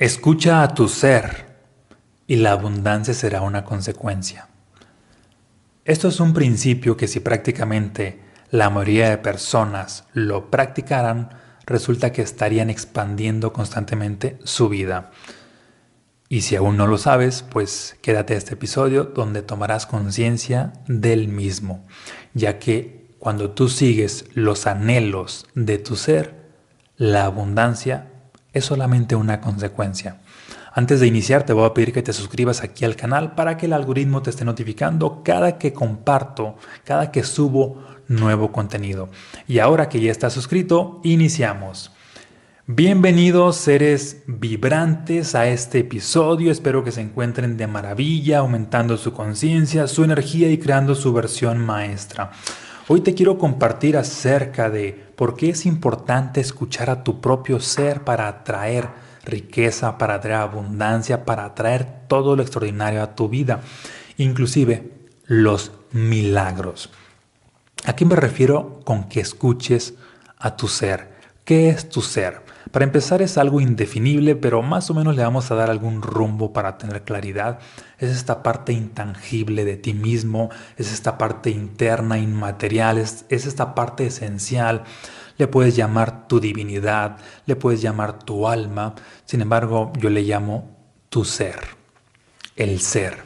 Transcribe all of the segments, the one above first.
Escucha a tu ser y la abundancia será una consecuencia. Esto es un principio que si prácticamente la mayoría de personas lo practicaran, resulta que estarían expandiendo constantemente su vida. Y si aún no lo sabes, pues quédate a este episodio donde tomarás conciencia del mismo, ya que cuando tú sigues los anhelos de tu ser, la abundancia es solamente una consecuencia. Antes de iniciar te voy a pedir que te suscribas aquí al canal para que el algoritmo te esté notificando cada que comparto, cada que subo nuevo contenido. Y ahora que ya estás suscrito, iniciamos. Bienvenidos seres vibrantes a este episodio, espero que se encuentren de maravilla, aumentando su conciencia, su energía y creando su versión maestra. Hoy te quiero compartir acerca de por qué es importante escuchar a tu propio ser para atraer riqueza, para atraer abundancia, para atraer todo lo extraordinario a tu vida, inclusive los milagros. ¿A qué me refiero con que escuches a tu ser? ¿Qué es tu ser? Para empezar es algo indefinible, pero más o menos le vamos a dar algún rumbo para tener claridad. Es esta parte intangible de ti mismo, es esta parte interna, inmaterial, es, esta parte esencial. Le puedes llamar tu divinidad, le puedes llamar tu alma, sin embargo yo le llamo tu ser, el ser.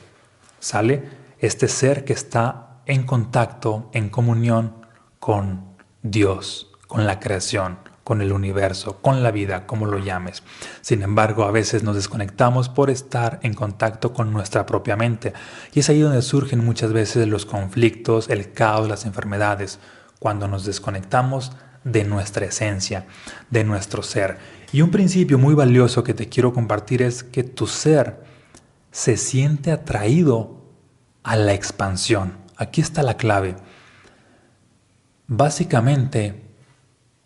¿Sale? Este ser que está en contacto, en comunión con Dios, con la creación con el universo, con la vida, como lo llames. Sin embargo, a veces nos desconectamos por estar en contacto con nuestra propia mente. Y es ahí donde surgen muchas veces los conflictos, el caos, las enfermedades, cuando nos desconectamos de nuestra esencia, de nuestro ser. Y un principio muy valioso que te quiero compartir es que tu ser se siente atraído a la expansión. Aquí está la clave. Básicamente,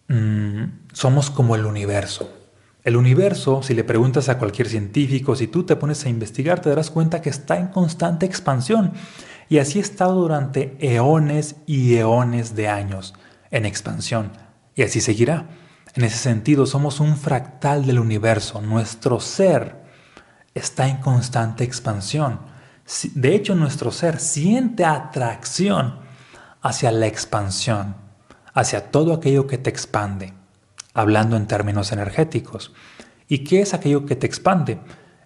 Mm, somos como el universo. El universo, si le preguntas a cualquier científico, si tú te pones a investigar, te darás cuenta que está en constante expansión. Y así ha estado durante eones y eones de años, en expansión. Y así seguirá. En ese sentido, somos un fractal del universo. Nuestro ser está en constante expansión. De hecho, nuestro ser siente atracción hacia la expansión hacia todo aquello que te expande, hablando en términos energéticos. ¿Y qué es aquello que te expande?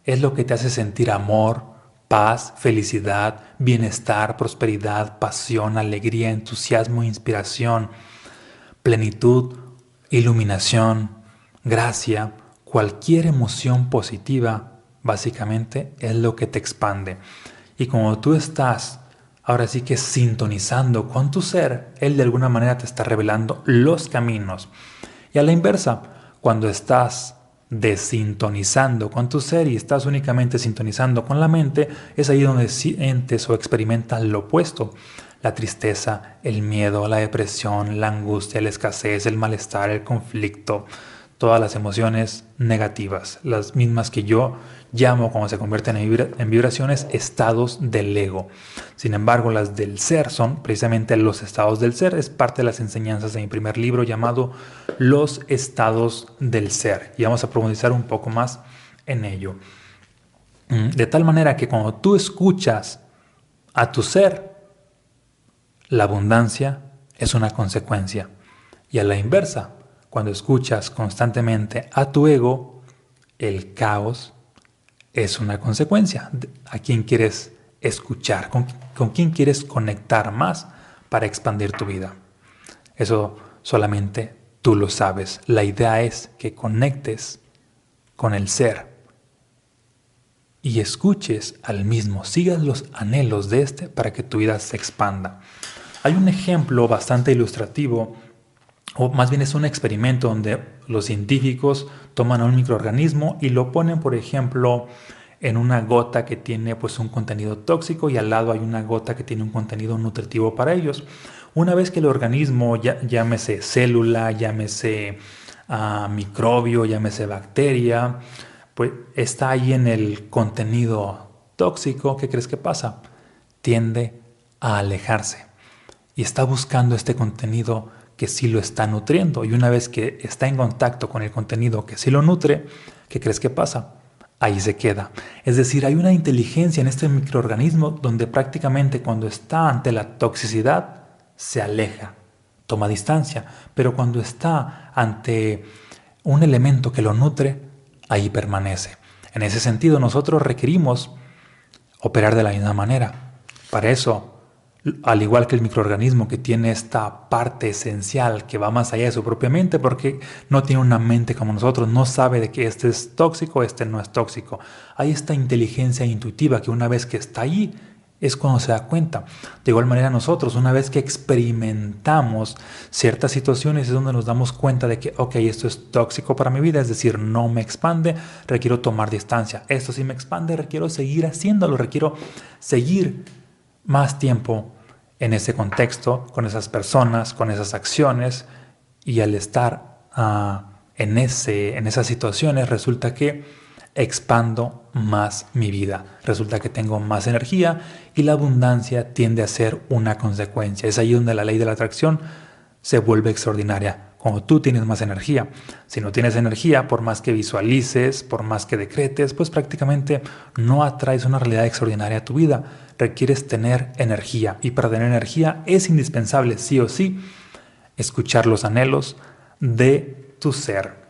Es lo que te hace sentir amor, paz, felicidad, bienestar, prosperidad, pasión, alegría, entusiasmo, inspiración, plenitud, iluminación, gracia, cualquier emoción positiva, básicamente es lo que te expande. Y como tú estás Ahora sí que sintonizando con tu ser, Él de alguna manera te está revelando los caminos. Y a la inversa, cuando estás desintonizando con tu ser y estás únicamente sintonizando con la mente, es ahí donde sientes o experimentas lo opuesto. La tristeza, el miedo, la depresión, la angustia, la escasez, el malestar, el conflicto, todas las emociones negativas, las mismas que yo llamo cuando se convierten en vibraciones estados del ego. Sin embargo, las del ser son precisamente los estados del ser, es parte de las enseñanzas de mi primer libro llamado Los estados del ser. Y vamos a profundizar un poco más en ello. Mm, de tal manera que cuando tú escuchas a tu ser, la abundancia es una consecuencia. Y a la inversa, cuando escuchas constantemente a tu ego, el caos es una consecuencia. ¿A quién quieres escuchar? ¿Con, quién quieres conectar más para expandir tu vida? Eso solamente tú lo sabes. La idea es que conectes con el ser y escuches al mismo, sigas los anhelos de este para que tu vida se expanda. Hay un ejemplo bastante ilustrativo o más bien es un experimento donde los científicos toman un microorganismo y lo ponen, por ejemplo, en una gota que tiene pues un contenido tóxico y al lado hay una gota que tiene un contenido nutritivo para ellos. Una vez que el organismo, llámese célula, llámese uh, microbio, llámese bacteria, pues está ahí en el contenido tóxico, ¿qué crees que pasa? Tiende a alejarse y está buscando este contenido que sí lo está nutriendo. Y una vez que está en contacto con el contenido que sí lo nutre, ¿qué crees que pasa? ahí se queda. Es decir, hay una inteligencia en este microorganismo donde prácticamente cuando está ante la toxicidad se aleja, toma distancia, pero cuando está ante un elemento que lo nutre, ahí permanece. En ese sentido, nosotros requerimos operar de la misma manera. Para eso, al igual que el microorganismo que tiene esta parte esencial que va más allá de su propia mente porque no tiene una mente como nosotros, no sabe de que este es tóxico, este no es tóxico. Hay esta inteligencia intuitiva que una vez que está ahí es cuando se da cuenta. De igual manera nosotros, una vez que experimentamos ciertas situaciones es donde nos damos cuenta de que, ok, esto es tóxico para mi vida, es decir, no me expande, requiero tomar distancia. Esto sí me expande, requiero seguir haciéndolo, requiero seguir más tiempo en ese contexto, con esas personas, con esas acciones, y al estar ah, en, ese, en esas situaciones resulta que expando más mi vida, resulta que tengo más energía y la abundancia tiende a ser una consecuencia. Es ahí donde la ley de la atracción se vuelve extraordinaria cuando tú tienes más energía. Si no tienes energía, por más que visualices, por más que decretes, pues prácticamente no atraes una realidad extraordinaria a tu vida. Requieres tener energía y para tener energía es indispensable, sí o sí, escuchar los anhelos de tu ser.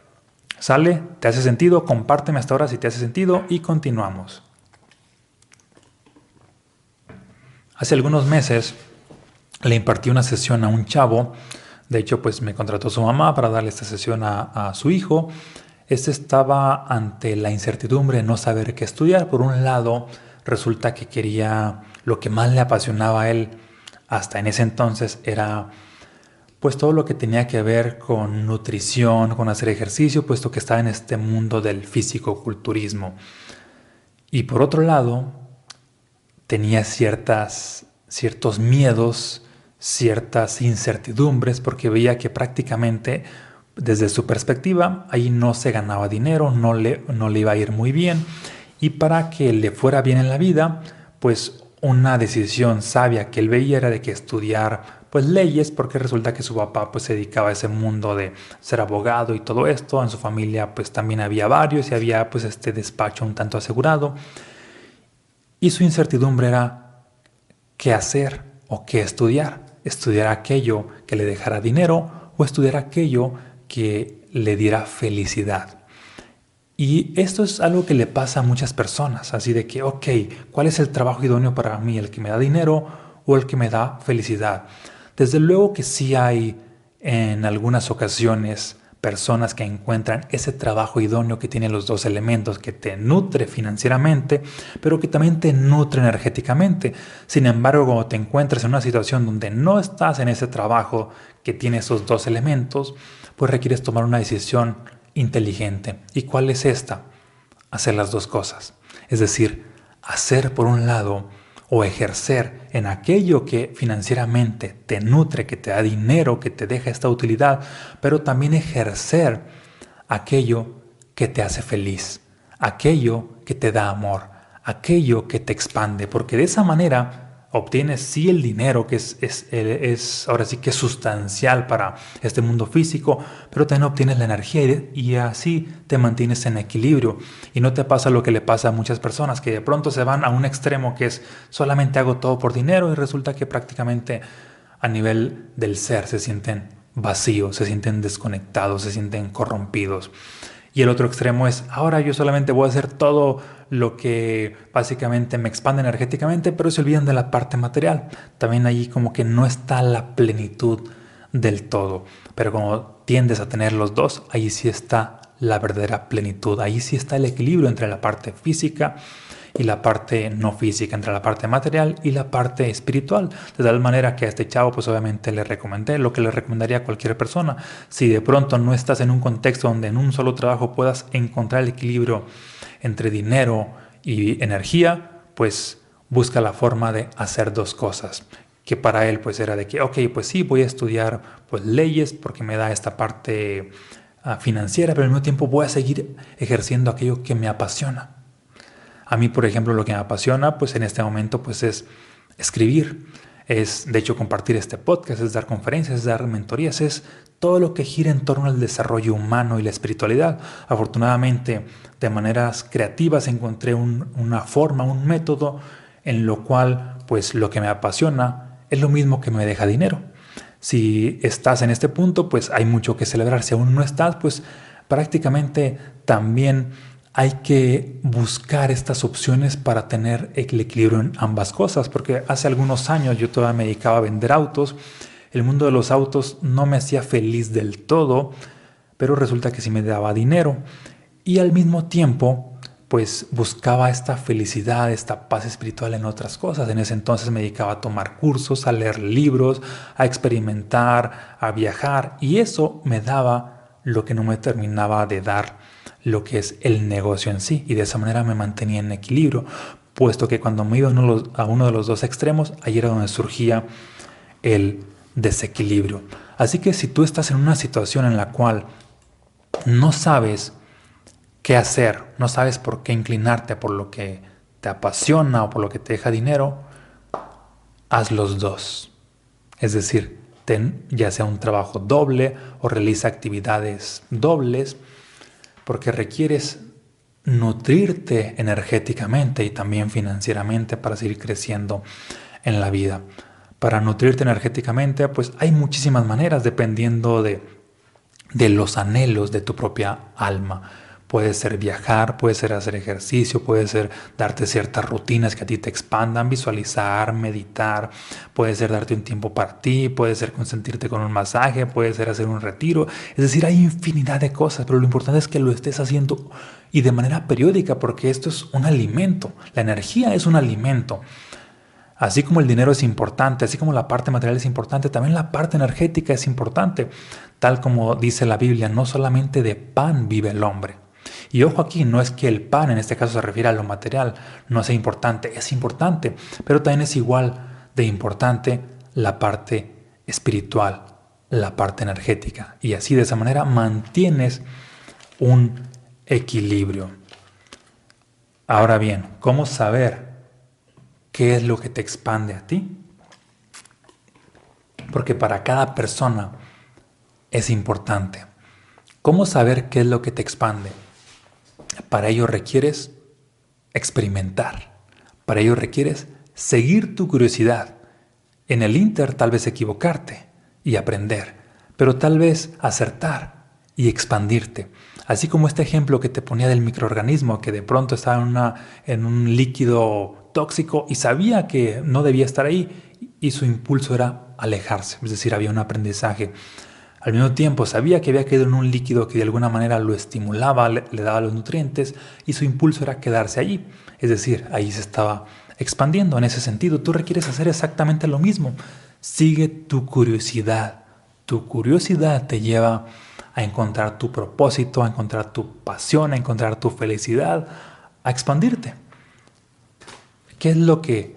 ¿Sale? ¿Te hace sentido? Compárteme hasta ahora si te hace sentido y continuamos. Hace algunos meses le impartí una sesión a un chavo de hecho, pues me contrató su mamá para darle esta sesión a, su hijo. Este estaba ante la incertidumbre de no saber qué estudiar. Por un lado, resulta que quería lo que más le apasionaba a él hasta en ese entonces era pues todo lo que tenía que ver con nutrición, con hacer ejercicio, puesto que estaba en este mundo del físico-culturismo. Y por otro lado, tenía ciertas, ciertos miedos ciertas incertidumbres porque veía que prácticamente desde su perspectiva ahí no se ganaba dinero, no le, no le iba a ir muy bien y para que le fuera bien en la vida, pues una decisión sabia que él veía era de que estudiar pues leyes porque resulta que su papá pues se dedicaba a ese mundo de ser abogado y todo esto, en su familia pues también había varios y había pues este despacho un tanto asegurado. Y su incertidumbre era qué hacer o qué estudiar. Estudiar aquello que le dejara dinero o estudiar aquello que le diera felicidad. Y esto es algo que le pasa a muchas personas, así de que, ok, ¿cuál es el trabajo idóneo para mí? ¿El que me da dinero o el que me da felicidad? Desde luego que sí hay en algunas ocasiones personas que encuentran ese trabajo idóneo que tiene los dos elementos, que te nutre financieramente, pero que también te nutre energéticamente. Sin embargo, cuando te encuentras en una situación donde no estás en ese trabajo que tiene esos dos elementos, pues requieres tomar una decisión inteligente. ¿Y cuál es esta? Hacer las dos cosas. Es decir, hacer por un lado o ejercer en aquello que financieramente te nutre, que te da dinero, que te deja esta utilidad, pero también ejercer aquello que te hace feliz, aquello que te da amor, aquello que te expande, porque de esa manera obtienes sí el dinero, que es, es, ahora sí que es sustancial para este mundo físico, pero también obtienes la energía y, y, así te mantienes en equilibrio. Y no te pasa lo que le pasa a muchas personas, que de pronto se van a un extremo que es solamente hago todo por dinero y resulta que prácticamente a nivel del ser se sienten vacíos, se sienten desconectados, se sienten corrompidos. Y el otro extremo es, ahora yo solamente voy a hacer todo lo que básicamente me expande energéticamente, pero se olvidan de la parte material. También ahí como que no está la plenitud del todo. Pero como tiendes a tener los dos, ahí sí está la verdadera plenitud. Ahí sí está el equilibrio entre la parte física y la parte no física, entre la parte material y la parte espiritual. De tal manera que a este chavo pues obviamente le recomendé lo que le recomendaría a cualquier persona. Si de pronto no estás en un contexto donde en un solo trabajo puedas encontrar el equilibrio entre dinero y energía, pues busca la forma de hacer dos cosas que para él pues era de que, ok, pues sí, voy a estudiar pues leyes porque me da esta parte ah, financiera, pero al mismo tiempo voy a seguir ejerciendo aquello que me apasiona. A mí, por ejemplo, lo que me apasiona, pues en este momento, pues es escribir. es de hecho compartir este podcast, es dar conferencias, es dar mentorías, es todo lo que gira en torno al desarrollo humano y la espiritualidad. Afortunadamente, de maneras creativas encontré una forma, un método en lo cual pues lo que me apasiona es lo mismo que me deja dinero. Si estás en este punto, pues hay mucho que celebrar. Si aún no estás, pues prácticamente también hay que buscar estas opciones para tener el equilibrio en ambas cosas, porque hace algunos años yo todavía me dedicaba a vender autos, el mundo de los autos no me hacía feliz del todo, pero resulta que sí me daba dinero y al mismo tiempo pues buscaba esta felicidad, esta paz espiritual en otras cosas. En ese entonces me dedicaba a tomar cursos, a leer libros, a experimentar, a viajar y eso me daba lo que no me terminaba de dar lo que es el negocio en sí y de esa manera me mantenía en equilibrio, puesto que cuando me iba a uno de los dos extremos, ahí era donde surgía el desequilibrio. Así que si tú estás en una situación en la cual no sabes qué hacer, no sabes por qué inclinarte por lo que te apasiona o por lo que te deja dinero, haz los dos. Es decir, ten ya sea un trabajo doble o realiza actividades dobles porque requieres nutrirte energéticamente y también financieramente para seguir creciendo en la vida. Para nutrirte energéticamente, pues hay muchísimas maneras dependiendo de, de los anhelos de tu propia alma. Puede ser viajar, puede ser hacer ejercicio, puede ser darte ciertas rutinas que a ti te expandan, visualizar, meditar, puede ser darte un tiempo para ti, puede ser consentirte con un masaje, puede ser hacer un retiro. Es decir, hay infinidad de cosas, pero lo importante es que lo estés haciendo y de manera periódica, porque esto es un alimento. La energía es un alimento. Así como el dinero es importante, así como la parte material es importante, también la parte energética es importante. Tal como dice la Biblia, no solamente de pan vive el hombre. Y ojo aquí, no es que el pan en este caso se refiere a lo material, no sea importante, es importante, pero también es igual de importante la parte espiritual, la parte energética. Y así de esa manera mantienes un equilibrio. Ahora bien, ¿cómo saber qué es lo que te expande a ti? Porque para cada persona es importante. ¿Cómo saber qué es lo que te expande? Para ello requieres experimentar. Para ello requieres seguir tu curiosidad. En el Inter tal vez equivocarte y aprender, pero tal vez acertar y expandirte. Así como este ejemplo que te ponía del microorganismo que de pronto estaba en, una, en un líquido tóxico y sabía que no debía estar ahí y su impulso era alejarse, es decir, había un aprendizaje. Al mismo tiempo sabía que había caído en un líquido que de alguna manera lo estimulaba, le, daba los nutrientes y su impulso era quedarse allí. Es decir, ahí se estaba expandiendo. En ese sentido, tú requieres hacer exactamente lo mismo. Sigue tu curiosidad. Tu curiosidad te lleva a encontrar tu propósito, a encontrar tu pasión, a encontrar tu felicidad, a expandirte. ¿Qué es lo que,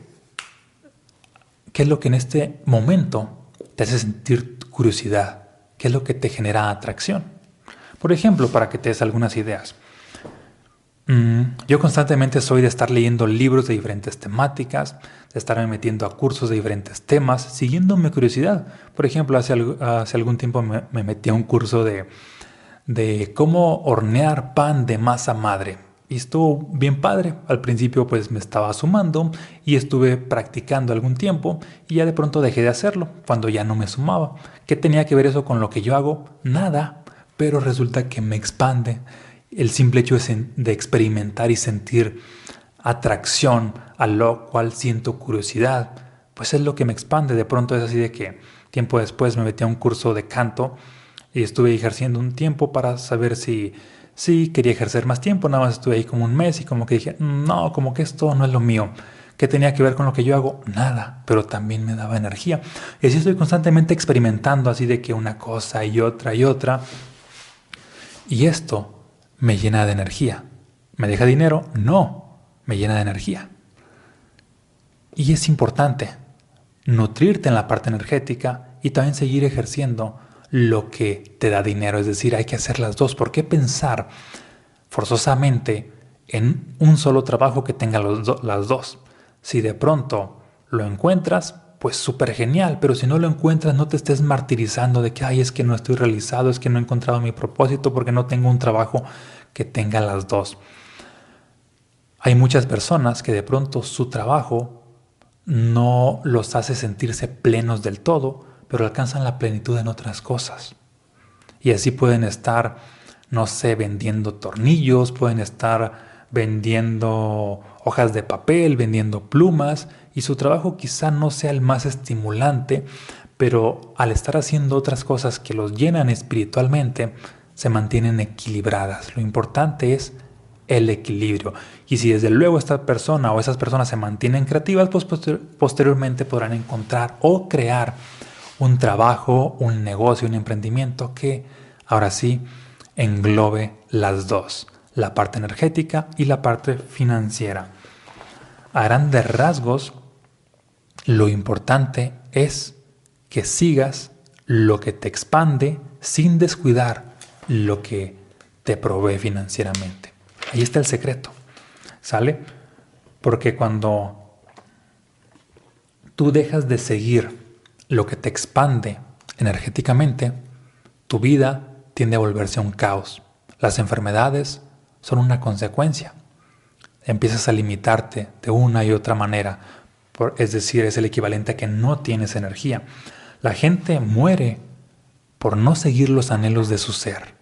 qué es lo que en este momento te hace sentir curiosidad? ¿Qué es lo que te genera atracción? Por ejemplo, para que te des algunas ideas. Mm, yo constantemente soy de estar leyendo libros de diferentes temáticas, de estarme metiendo a cursos de diferentes temas, siguiendo mi curiosidad. Por ejemplo, hace, hace algún tiempo me, me, metí a un curso de, de cómo hornear pan de masa madre. Y estuvo bien padre. Al principio pues me estaba sumando y estuve practicando algún tiempo y ya de pronto dejé de hacerlo cuando ya no me sumaba. ¿Qué tenía que ver eso con lo que yo hago? Nada. Pero resulta que me expande el simple hecho de experimentar y sentir atracción a lo cual siento curiosidad. Pues es lo que me expande. De pronto es así de que tiempo después me metí a un curso de canto y estuve ejerciendo un tiempo para saber si Sí, quería ejercer más tiempo, nada más estuve ahí como un mes y como que dije, no, como que esto no es lo mío. ¿Qué tenía que ver con lo que yo hago? Nada, pero también me daba energía. Y así estoy constantemente experimentando así de que una cosa y otra y otra. Y esto me llena de energía. ¿Me deja dinero? No, me llena de energía. Y es importante nutrirte en la parte energética y también seguir ejerciendo lo que te da dinero. Es decir, hay que hacer las dos. ¿Por qué pensar forzosamente en un solo trabajo que tenga las dos? Si de pronto lo encuentras, pues súper genial, pero si no lo encuentras no te estés martirizando de que, ay, es que no estoy realizado, es que no he encontrado mi propósito porque no tengo un trabajo que tenga las dos. Hay muchas personas que de pronto su trabajo no los hace sentirse plenos del todo, pero alcanzan la plenitud en otras cosas. Y así pueden estar, no sé, vendiendo tornillos, pueden estar vendiendo hojas de papel, vendiendo plumas, y su trabajo quizá no sea el más estimulante, pero al estar haciendo otras cosas que los llenan espiritualmente, se mantienen equilibradas. Lo importante es el equilibrio. Y si desde luego esta persona o esas personas se mantienen creativas, pues posteriormente podrán encontrar o crear un trabajo, un negocio, un emprendimiento que ahora sí englobe las dos, la parte energética y la parte financiera. A grandes rasgos, lo importante es que sigas lo que te expande sin descuidar lo que te provee financieramente. Ahí está el secreto. ¿Sale? Porque cuando tú dejas de seguir lo que te expande energéticamente, tu vida tiende a volverse un caos. Las enfermedades son una consecuencia. Empiezas a limitarte de una y otra manera, es decir, es el equivalente a que no tienes energía. La gente muere por no seguir los anhelos de su ser.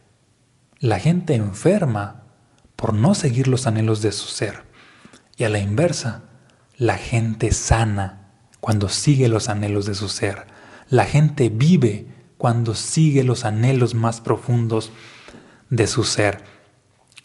La gente enferma por no seguir los anhelos de su ser. Y a la inversa, la gente sana cuando sigue los anhelos de su ser. La gente vive cuando sigue los anhelos más profundos de su ser.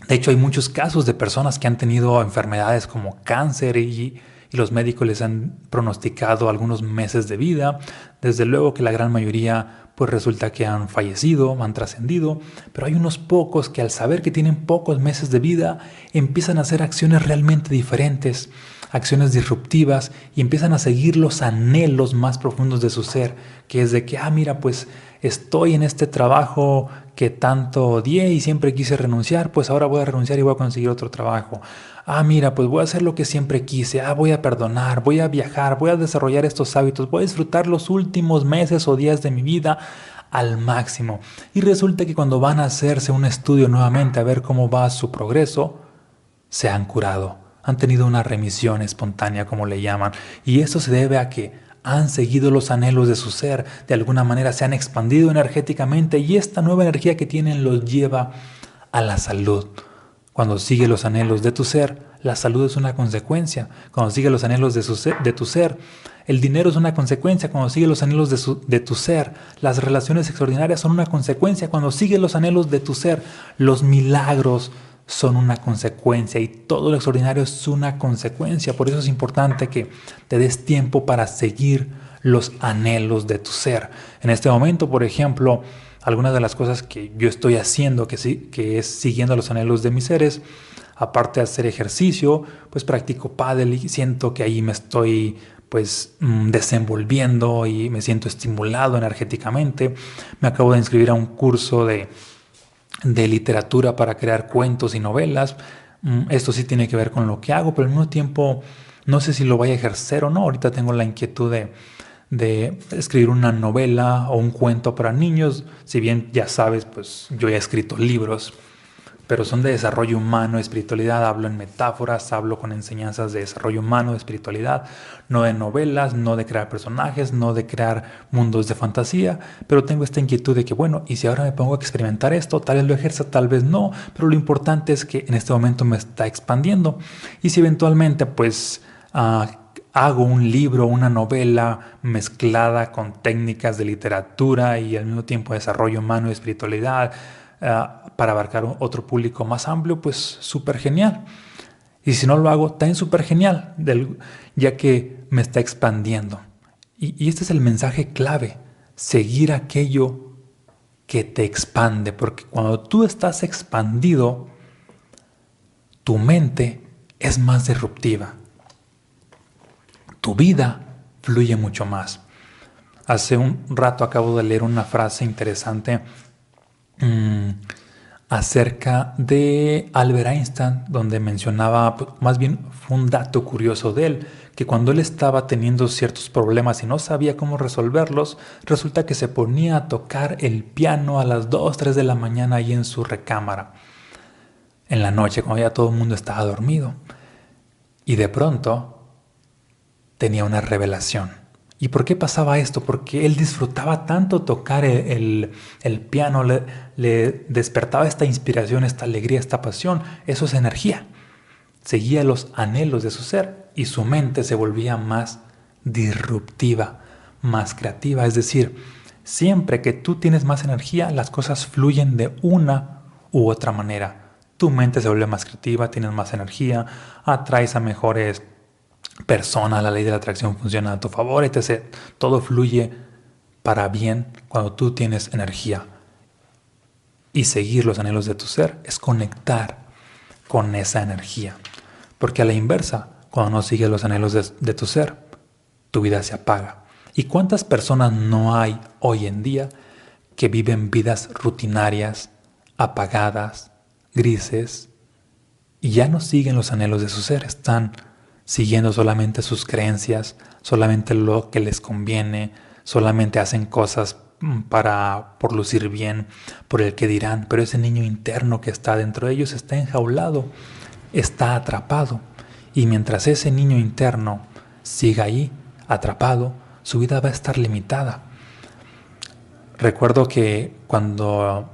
De hecho, hay muchos casos de personas que han tenido enfermedades como cáncer y, los médicos les han pronosticado algunos meses de vida. Desde luego que la gran mayoría pues resulta que han fallecido, han trascendido, pero hay unos pocos que al saber que tienen pocos meses de vida empiezan a hacer acciones realmente diferentes, acciones disruptivas y empiezan a seguir los anhelos más profundos de su ser, que es de que, ah, mira, pues estoy en este trabajo que tanto odié y siempre quise renunciar, pues ahora voy a renunciar y voy a conseguir otro trabajo. Ah, mira, pues voy a hacer lo que siempre quise, ah, voy a perdonar, voy a viajar, voy a desarrollar estos hábitos, voy a disfrutar los últimos meses o días de mi vida al máximo. Y resulta que cuando van a hacerse un estudio nuevamente a ver cómo va su progreso, se han curado, han tenido una remisión espontánea, como le llaman. Y esto se debe a que han seguido los anhelos de su ser, de alguna manera se han expandido energéticamente y esta nueva energía que tienen los lleva a la salud. Cuando sigue los anhelos de tu ser, la salud es una consecuencia. Cuando sigue los anhelos de, de tu ser, el dinero es una consecuencia. Cuando sigue los anhelos de, de tu ser, las relaciones extraordinarias son una consecuencia. Cuando sigue los anhelos de tu ser, los milagros son una consecuencia y todo lo extraordinario es una consecuencia. Por eso es importante que te des tiempo para seguir los anhelos de tu ser. En este momento, por ejemplo, algunas de las cosas que yo estoy haciendo, que, sí, que es siguiendo los anhelos de mis seres, aparte de hacer ejercicio, pues practico pádel y siento que ahí me estoy pues mm, desenvolviendo y me siento estimulado energéticamente. Me acabo de inscribir a un curso de de literatura para crear cuentos y novelas. Mm, esto sí tiene que ver con lo que hago, pero al mismo tiempo no sé si lo voy a ejercer o no. Ahorita tengo la inquietud de, de escribir una novela o un cuento para niños. Si bien ya sabes, pues yo he escrito libros pero son de desarrollo humano, espiritualidad, hablo en metáforas, hablo con enseñanzas de desarrollo humano, espiritualidad, no de novelas, no de crear personajes, no de crear mundos de fantasía, pero tengo esta inquietud de que, bueno, y si ahora me pongo a experimentar esto, tal vez lo ejerza, tal vez no, pero lo importante es que en este momento me está expandiendo. Y si eventualmente pues... Ah, hago un libro, una novela mezclada con técnicas de literatura y al mismo tiempo desarrollo humano y espiritualidad, Ah, para abarcar otro público más amplio, pues súper genial. Y si no lo hago, también súper genial, ya que me está expandiendo. Y, y este es el mensaje clave, seguir aquello que te expande, porque cuando tú estás expandido, tu mente es más disruptiva. Tu vida fluye mucho más. Hace un rato acabo de leer una frase interesante Mm, acerca de Albert Einstein, donde mencionaba, pues, más bien fue un dato curioso de él, que cuando él estaba teniendo ciertos problemas y no sabía cómo resolverlos, resulta que se ponía a tocar el piano a las 2, 3 de la mañana ahí en su recámara, en la noche, cuando ya todo el mundo estaba dormido. Y de pronto tenía una revelación. ¿Y por qué pasaba esto? Porque él disfrutaba tanto tocar el, piano, le, le, despertaba esta inspiración, esta alegría, esta pasión. Eso es energía. Seguía los anhelos de su ser y su mente se volvía más disruptiva, más creativa. Es decir, siempre que tú tienes más energía, las cosas fluyen de una u otra manera. Tu mente se vuelve más creativa, tienes más energía, atraes a mejores persona, la ley de la atracción funciona a tu favor. Todo fluye para bien cuando tú tienes energía. Y seguir los anhelos de tu ser es conectar con esa energía. Porque a la inversa, cuando no sigues los anhelos de, de tu ser, tu vida se apaga. ¿Y cuántas personas no hay hoy en día que viven vidas rutinarias, apagadas, grises, y ya no siguen los anhelos de su ser? Están siguiendo solamente sus creencias, solamente lo que les conviene, solamente hacen cosas mm, para por lucir bien, por el que dirán, pero ese niño interno que está dentro de ellos está enjaulado, está atrapado. Y mientras ese niño interno siga ahí, atrapado, su vida va a estar limitada. Recuerdo que cuando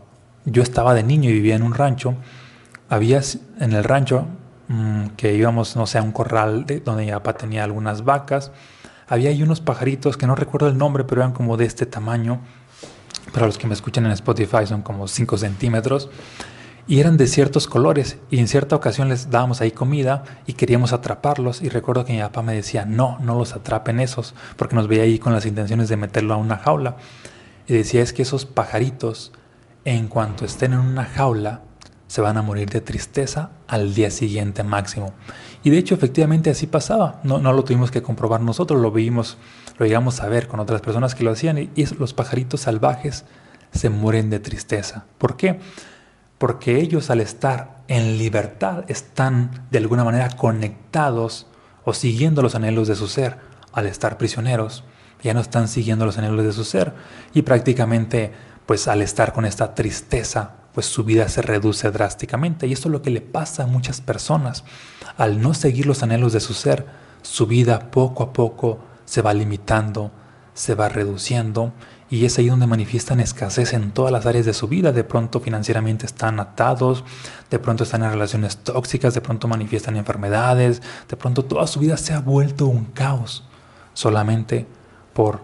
yo estaba de niño y vivía en un rancho, había en el rancho Mm, que íbamos, no sé, a un corral de, donde mi papá tenía algunas vacas. Había ahí unos pajaritos que no recuerdo el nombre, pero eran como de este tamaño. Para los que me escuchan en Spotify son como 5 centímetros. Y eran de ciertos colores. Y en cierta ocasión les dábamos ahí comida y queríamos atraparlos. Y recuerdo que mi papá me decía, no, no los atrapen esos, porque nos veía ahí con las intenciones de meterlo a una jaula. Y decía, es que esos pajaritos, en cuanto estén en una jaula, se van a morir de tristeza al día siguiente máximo. Y de hecho efectivamente así pasaba, no, no lo tuvimos que comprobar nosotros, lo vimos, lo llegamos a ver con otras personas que lo hacían y, y los pajaritos salvajes se mueren de tristeza. ¿Por qué? Porque ellos al estar en libertad están de alguna manera conectados o siguiendo los anhelos de su ser. Al estar prisioneros, ya no están siguiendo los anhelos de su ser y prácticamente pues al estar con esta tristeza pues su vida se reduce drásticamente. Y esto es lo que le pasa a muchas personas. Al no seguir los anhelos de su ser, su vida poco a poco se va limitando, se va reduciendo y es ahí donde manifiestan escasez en todas las áreas de su vida. De pronto financieramente están atados, de pronto están en relaciones tóxicas, de pronto manifiestan enfermedades, de pronto toda su vida se ha vuelto un caos solamente por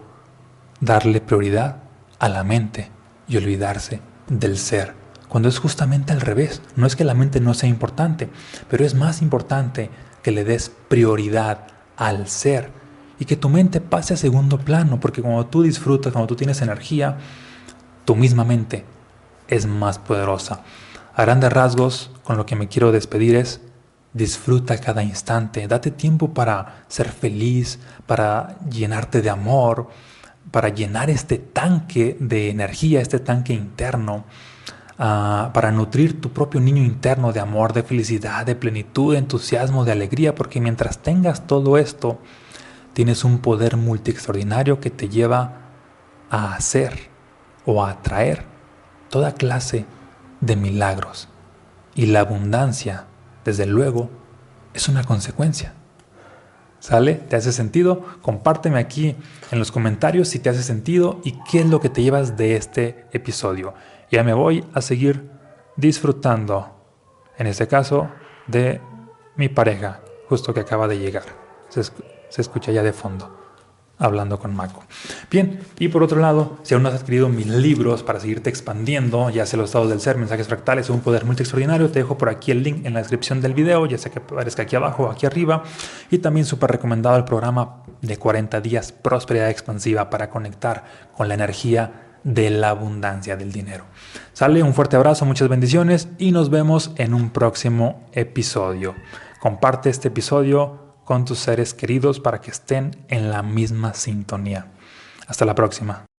darle prioridad a la mente y olvidarse del ser cuando es justamente al revés. No es que la mente no sea importante, pero es más importante que le des prioridad al ser y que tu mente pase a segundo plano, porque cuando tú disfrutas, cuando tú tienes energía, tu misma mente es más poderosa. A grandes rasgos, con lo que me quiero despedir es, disfruta cada instante, date tiempo para ser feliz, para llenarte de amor, para llenar este tanque de energía, este tanque interno para nutrir tu propio niño interno de amor, de felicidad, de plenitud, de entusiasmo, de alegría, porque mientras tengas todo esto, tienes un poder multi extraordinario que te lleva a hacer o a atraer toda clase de milagros. Y la abundancia, desde luego, es una consecuencia. ¿Sale? ¿Te hace sentido? Compárteme aquí en los comentarios si te hace sentido y qué es lo que te llevas de este episodio. Ya me voy a seguir disfrutando, en este caso, de mi pareja, justo que acaba de llegar. Se, escucha ya de fondo hablando con Mako. Bien, y por otro lado, si aún no has adquirido mis libros para seguirte expandiendo, ya sea los estados del ser, mensajes fractales o un poder multi extraordinario, te dejo por aquí el link en la descripción del video, ya sea que aparezca aquí abajo o aquí arriba. Y también súper recomendado el programa de 40 días Prosperidad Expansiva para conectar con la energía de la abundancia del dinero. Sale un fuerte abrazo, muchas bendiciones y nos vemos en un próximo episodio. Comparte este episodio con tus seres queridos para que estén en la misma sintonía. Hasta la próxima.